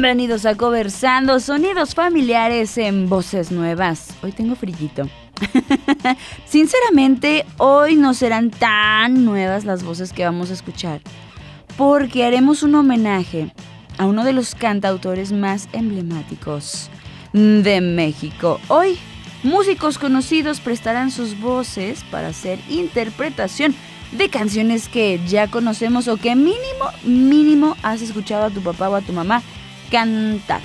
Bienvenidos a Conversando, sonidos familiares en voces nuevas. Hoy tengo frillito. Sinceramente, hoy no serán tan nuevas las voces que vamos a escuchar, porque haremos un homenaje a uno de los cantautores más emblemáticos de México. Hoy, músicos conocidos prestarán sus voces para hacer interpretación de canciones que ya conocemos o que mínimo, mínimo has escuchado a tu papá o a tu mamá cantar.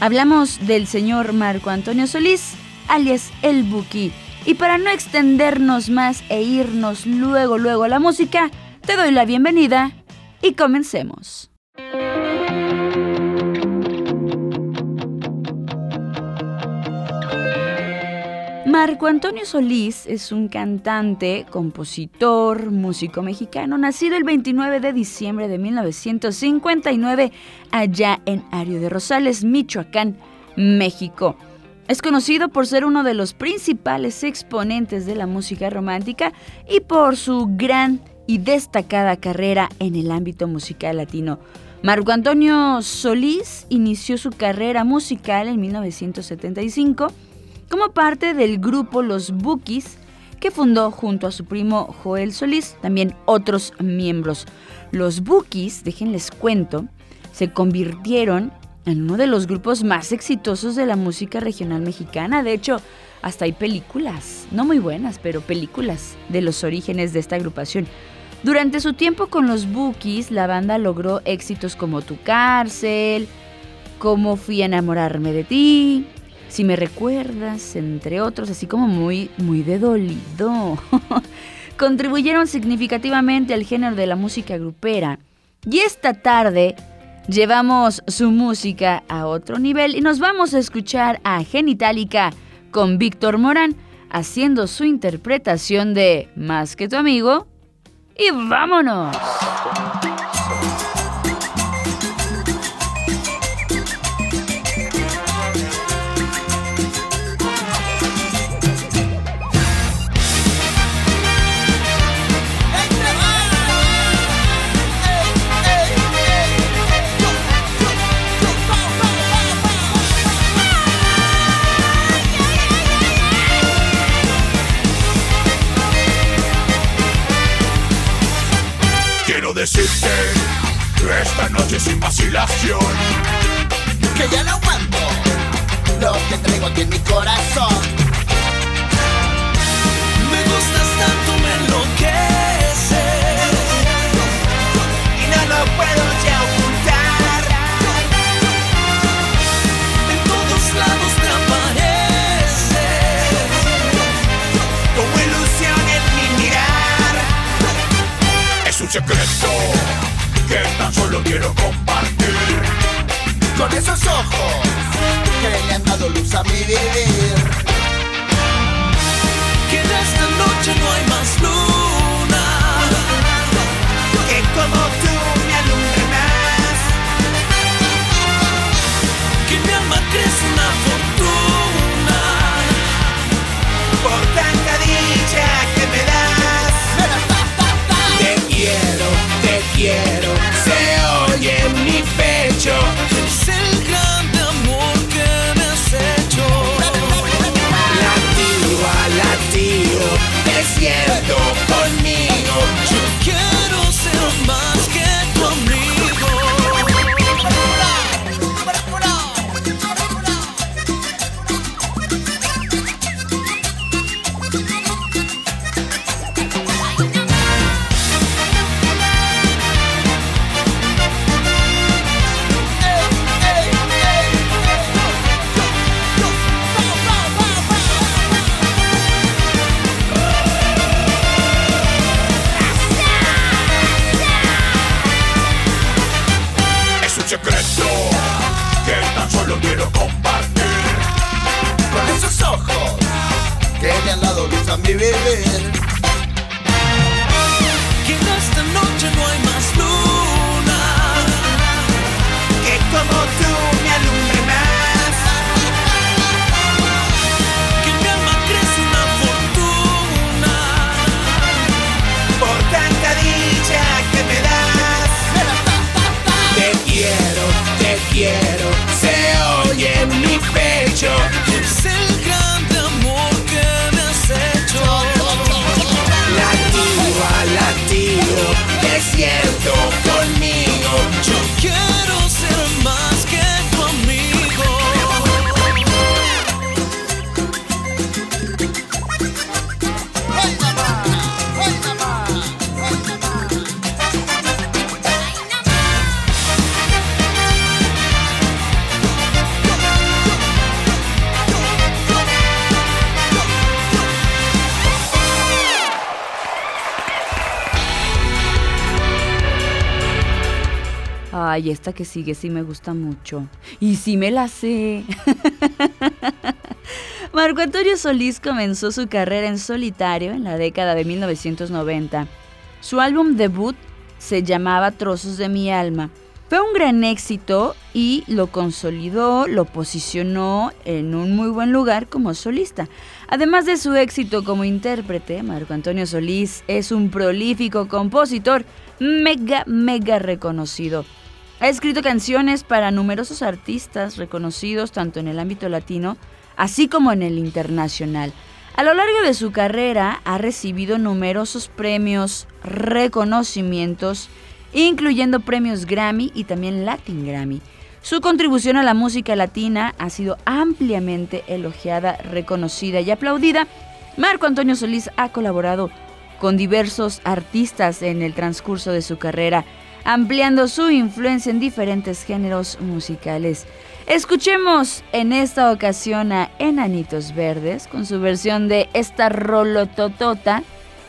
Hablamos del señor Marco Antonio Solís, alias El Buki. Y para no extendernos más e irnos luego, luego a la música, te doy la bienvenida y comencemos. Marco Antonio Solís es un cantante, compositor, músico mexicano, nacido el 29 de diciembre de 1959 allá en Ario de Rosales, Michoacán, México. Es conocido por ser uno de los principales exponentes de la música romántica y por su gran y destacada carrera en el ámbito musical latino. Marco Antonio Solís inició su carrera musical en 1975 como parte del grupo Los Bookies, que fundó junto a su primo Joel Solís, también otros miembros. Los Bookies, déjenles cuento, se convirtieron en uno de los grupos más exitosos de la música regional mexicana. De hecho, hasta hay películas, no muy buenas, pero películas de los orígenes de esta agrupación. Durante su tiempo con los Bookies, la banda logró éxitos como Tu cárcel, Cómo fui a enamorarme de ti, si me recuerdas, entre otros, así como muy, muy de dolido. Contribuyeron significativamente al género de la música grupera. Y esta tarde llevamos su música a otro nivel y nos vamos a escuchar a Genitalica con Víctor Morán haciendo su interpretación de Más que tu amigo. Y vámonos. Esta noche sin vacilación que ya no aguanto lo que traigo aquí en mi corazón. Quiero compartir Con esos ojos que le han dado luz a mi vivir. Que en esta noche no hay más luna que como tú vivir. Que en esta noche no hay más luna que como tú don't go. Ay, esta que sigue sí me gusta mucho. Y sí me la sé. Marco Antonio Solís comenzó su carrera en solitario en la década de 1990. Su álbum debut se llamaba Trozos de mi alma. Fue un gran éxito y lo consolidó, lo posicionó en un muy buen lugar como solista. Además de su éxito como intérprete, Marco Antonio Solís es un prolífico compositor mega, mega reconocido. Ha escrito canciones para numerosos artistas reconocidos tanto en el ámbito latino así como en el internacional. A lo largo de su carrera ha recibido numerosos premios, reconocimientos, incluyendo premios Grammy y también Latin Grammy. Su contribución a la música latina ha sido ampliamente elogiada, reconocida y aplaudida. Marco Antonio Solís ha colaborado con diversos artistas en el transcurso de su carrera, ampliando su influencia en diferentes géneros musicales. Escuchemos en esta ocasión a Enanitos Verdes con su versión de esta rolototota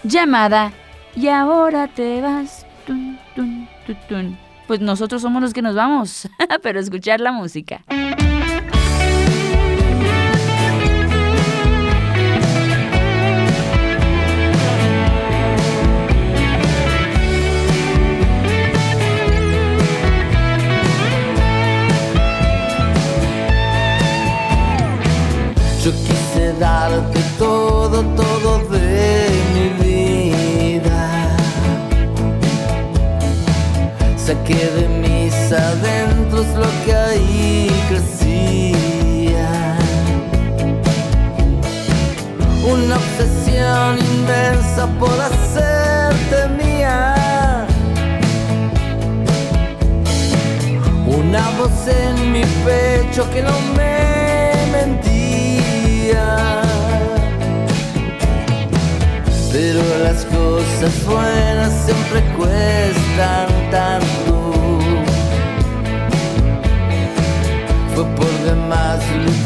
llamada Y ahora te vas. Tun, tun, tun. Pues nosotros somos los que nos vamos, pero escuchar la música.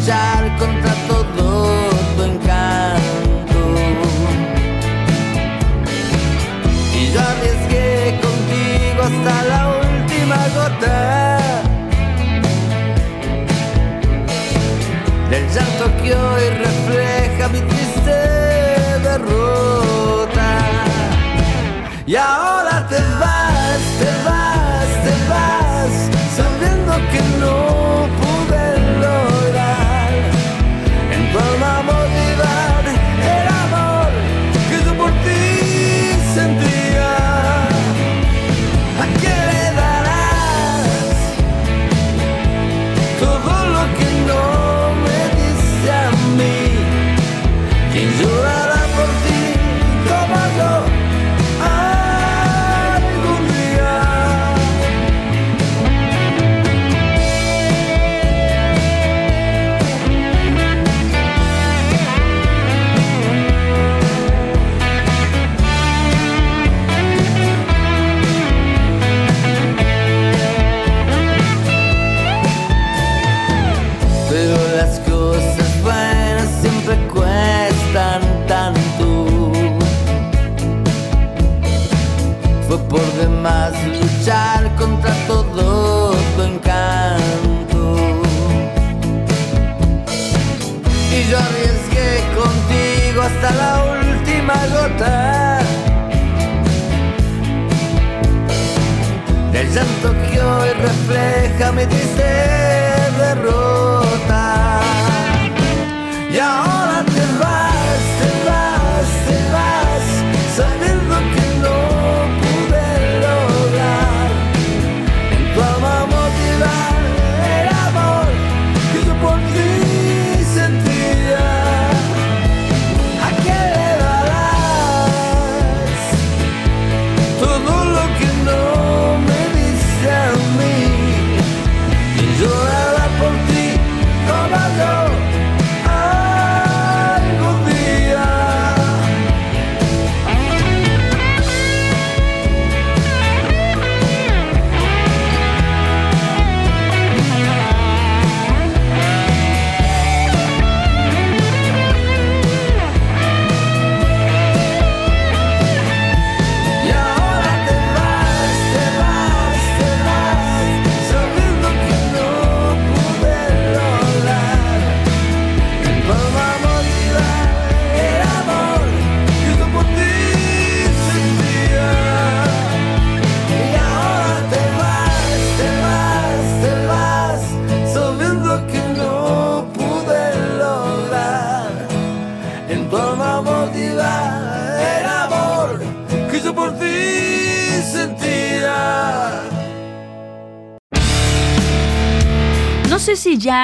Luchar contra todo tu encanto. Y yo arriesgué contigo hasta la última gota. del llanto que hoy refleja mi triste derrota. Y ahora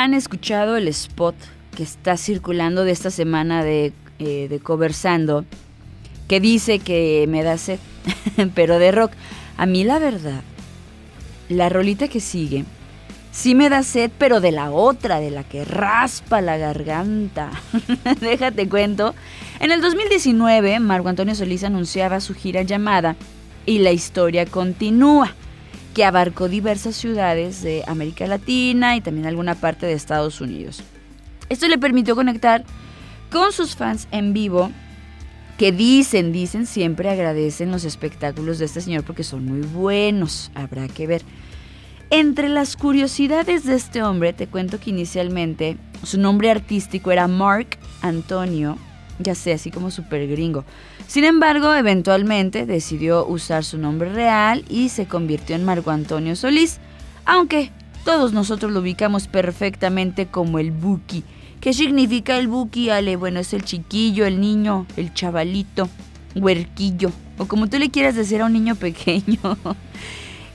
han escuchado el spot que está circulando de esta semana de, eh, Conversando, que dice que me da sed, pero de rock. A mí la verdad, la rolita que sigue, sí me da sed, pero de la otra, de la que raspa la garganta. Déjate cuento. En el 2019, Marco Antonio Solís anunciaba su gira llamada Y la historia continúa que abarcó diversas ciudades de América Latina y también alguna parte de Estados Unidos. Esto le permitió conectar con sus fans en vivo que dicen, dicen siempre agradecen los espectáculos de este señor porque son muy buenos, habrá que ver. Entre las curiosidades de este hombre, te cuento que inicialmente su nombre artístico era Mark Antonio, ya sé, así como súper gringo. Sin embargo, eventualmente decidió usar su nombre real y se convirtió en Marco Antonio Solís, aunque todos nosotros lo ubicamos perfectamente como el Buki. ¿Qué significa el Buki, Ale? Bueno, es el chiquillo, el niño, el chavalito, huerquillo, o como tú le quieras decir a un niño pequeño.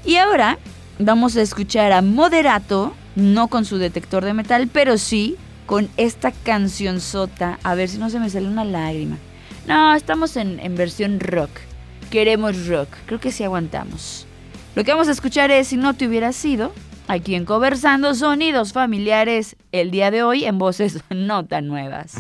y ahora vamos a escuchar a Moderato, no con su detector de metal, pero sí con esta canción sota. A ver si no se me sale una lágrima. No, estamos en, versión rock. Queremos rock. Creo que sí aguantamos. Lo que vamos a escuchar es Si no te hubiera sido, aquí en Conversando Sonidos Familiares, el día de hoy en voces no tan nuevas.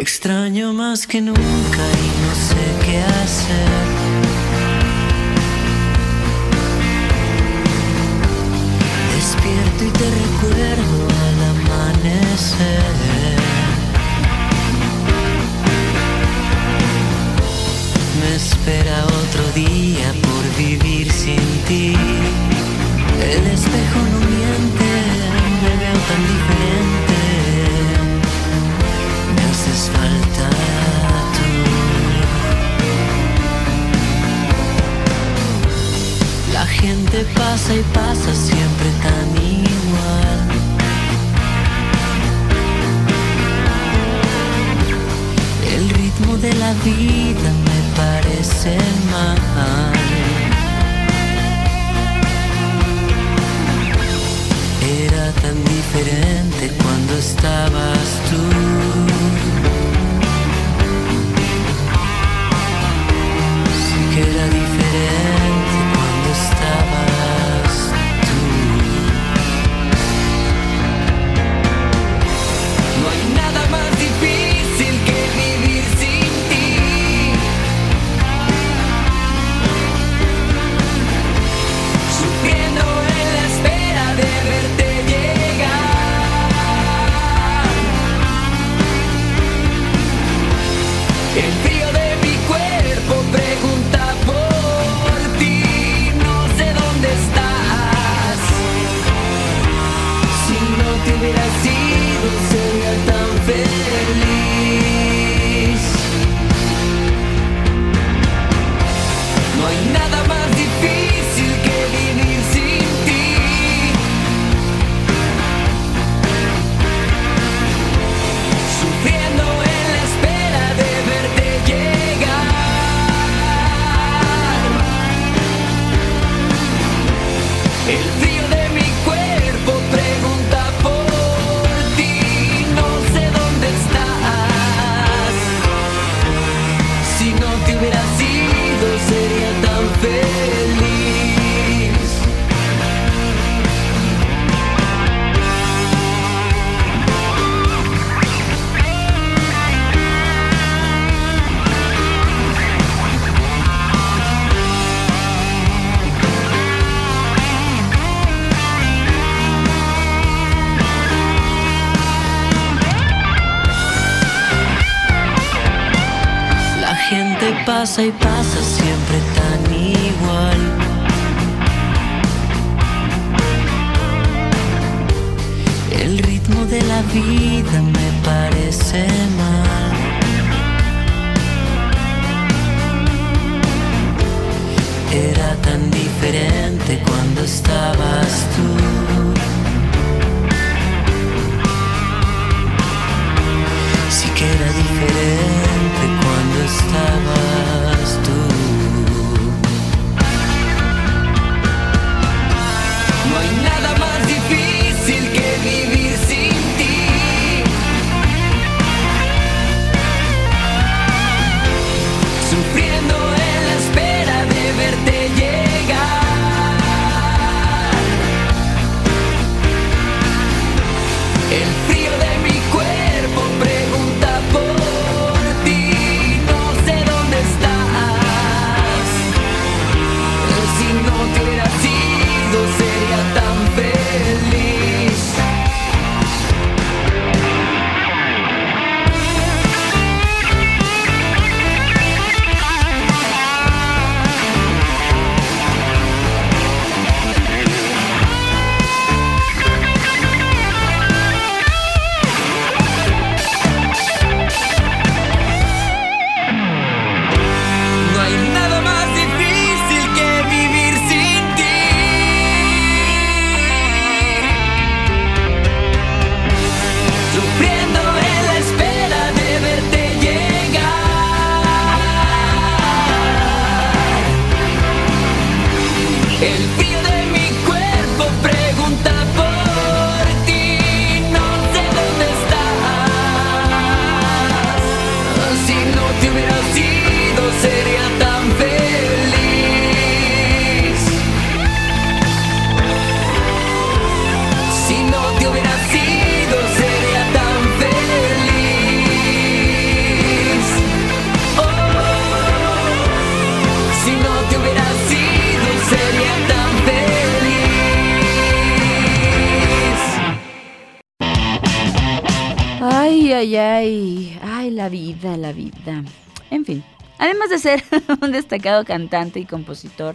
Extraño más que nunca y no sé qué hacer. Despierto y te recuerdo al amanecer. Me espera otro día por vivir sin ti. El espejo no miente, me veo tan diferente. Pasa y pasa siempre tan It's pasa y ay, ay. Ay, la vida, la vida. En fin. Además de ser un destacado cantante y compositor,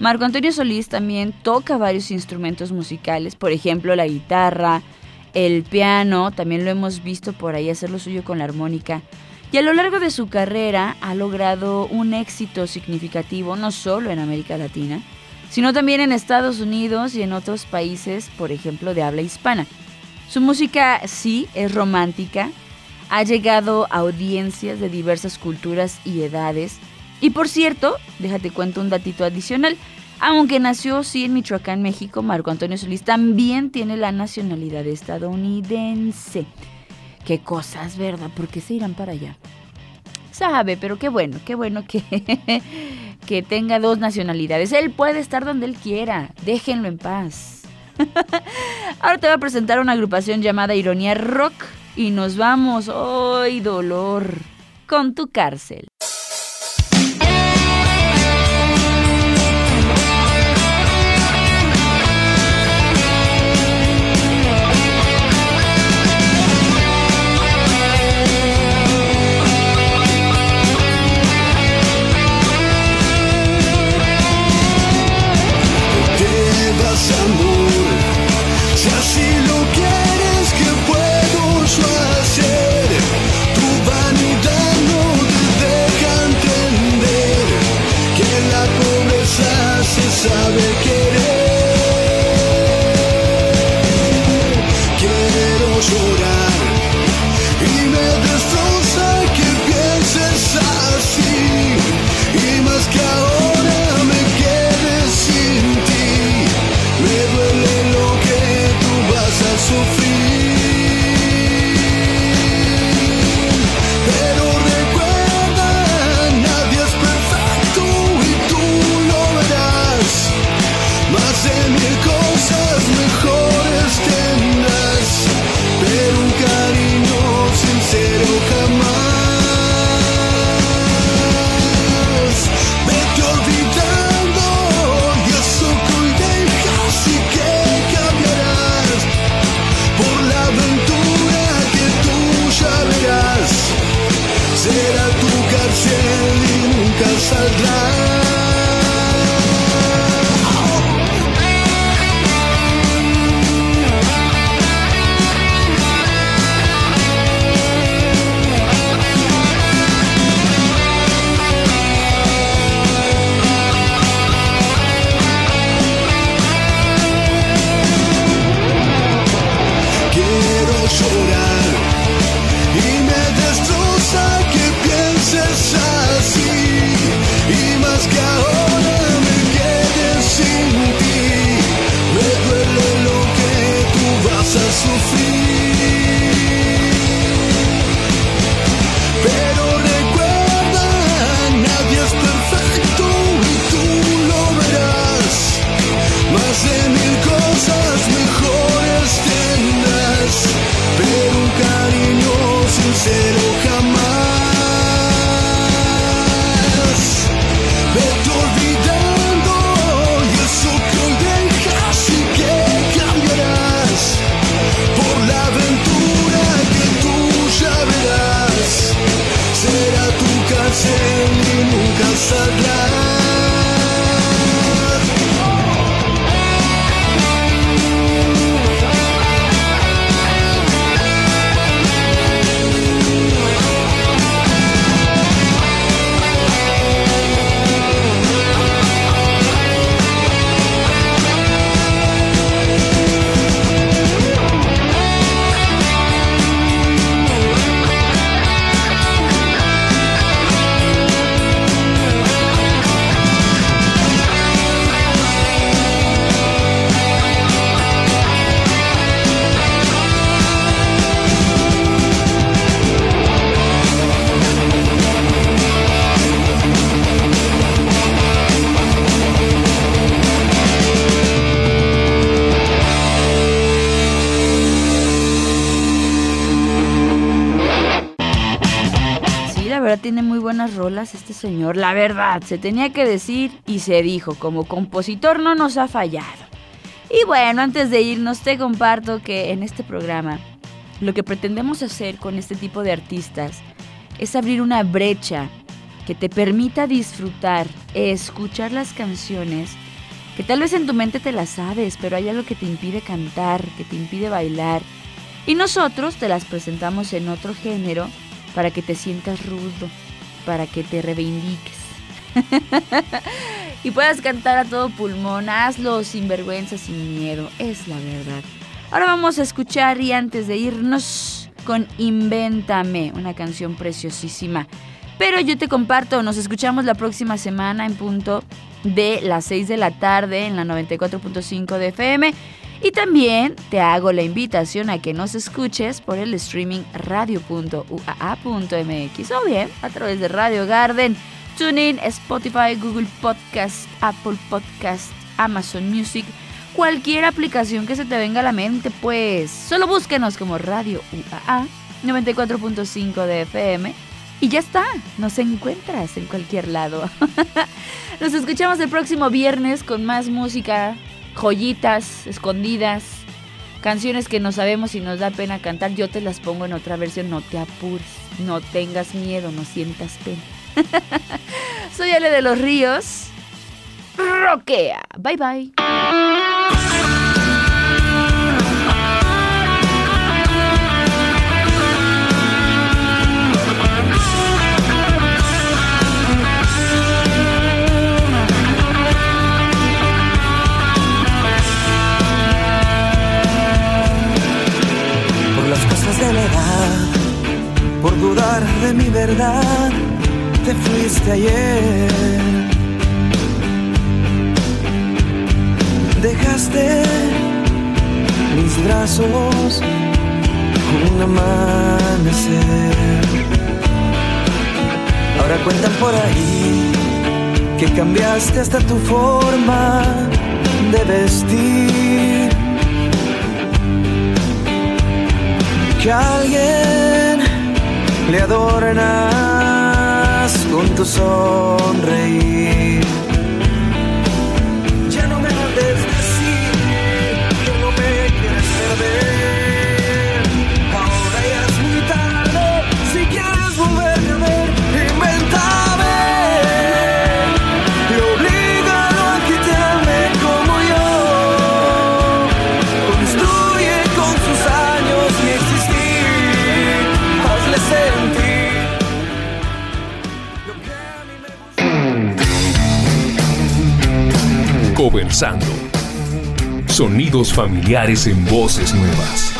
Marco Antonio Solís también toca varios instrumentos musicales, por ejemplo la guitarra, el piano, también lo hemos visto por ahí hacer lo suyo con la armónica. Y a lo largo de su carrera ha logrado un éxito significativo no solo en América Latina, sino también en Estados Unidos y en otros países, por ejemplo, de habla hispana. Su música sí es romántica, ha llegado a audiencias de diversas culturas y edades. Y por cierto, déjate cuento un datito adicional. Aunque nació sí en Michoacán, México, Marco Antonio Solís también tiene la nacionalidad estadounidense. Qué cosas, ¿verdad? ¿Por qué se irán para allá? Sabe, pero qué bueno, qué bueno que, que tenga dos nacionalidades. Él puede estar donde él quiera. Déjenlo en paz. Ahora te voy a presentar una agrupación llamada Ironía Rock y nos vamos, ¡ay, dolor! Con tu cárcel. Verdad tiene muy buenas rolas este señor. La verdad, se tenía que decir y se dijo. Como compositor no nos ha fallado. Y bueno, antes de irnos te comparto que en este programa lo que pretendemos hacer con este tipo de artistas es abrir una brecha que te permita disfrutar, escuchar las canciones que tal vez en tu mente te las sabes, pero hay algo que te impide cantar, que te impide bailar. Y nosotros te las presentamos en otro género para que te sientas rudo, para que te reivindiques. y puedas cantar a todo pulmón, hazlo sin vergüenza, sin miedo, es la verdad. Ahora vamos a escuchar y antes de irnos con Invéntame, una canción preciosísima. Pero yo te comparto, nos escuchamos la próxima semana en punto de las 6 de la tarde en la 94.5 de FM. Y también te hago la invitación a que nos escuches por el streaming radio.uaa.mx o bien a través de Radio Garden, TuneIn, Spotify, Google Podcast, Apple Podcast, Amazon Music, cualquier aplicación que se te venga a la mente, pues solo búsquenos como Radio UAA 94.5 de FM y ya está, nos encuentras en cualquier lado. nos escuchamos el próximo viernes con más música, joyitas escondidas, canciones que no sabemos y nos da pena cantar. Yo te las pongo en otra versión, no te apures, no tengas miedo, no sientas pena. Soy Ale de los Ríos. Roquea. Bye bye. Fuiste ayer. Dejaste mis brazos un amanecer. Ahora cuentan por ahí que cambiaste hasta tu forma de vestir. que alguien le adornas con tu sonreír. Sonidos familiares en voces nuevas.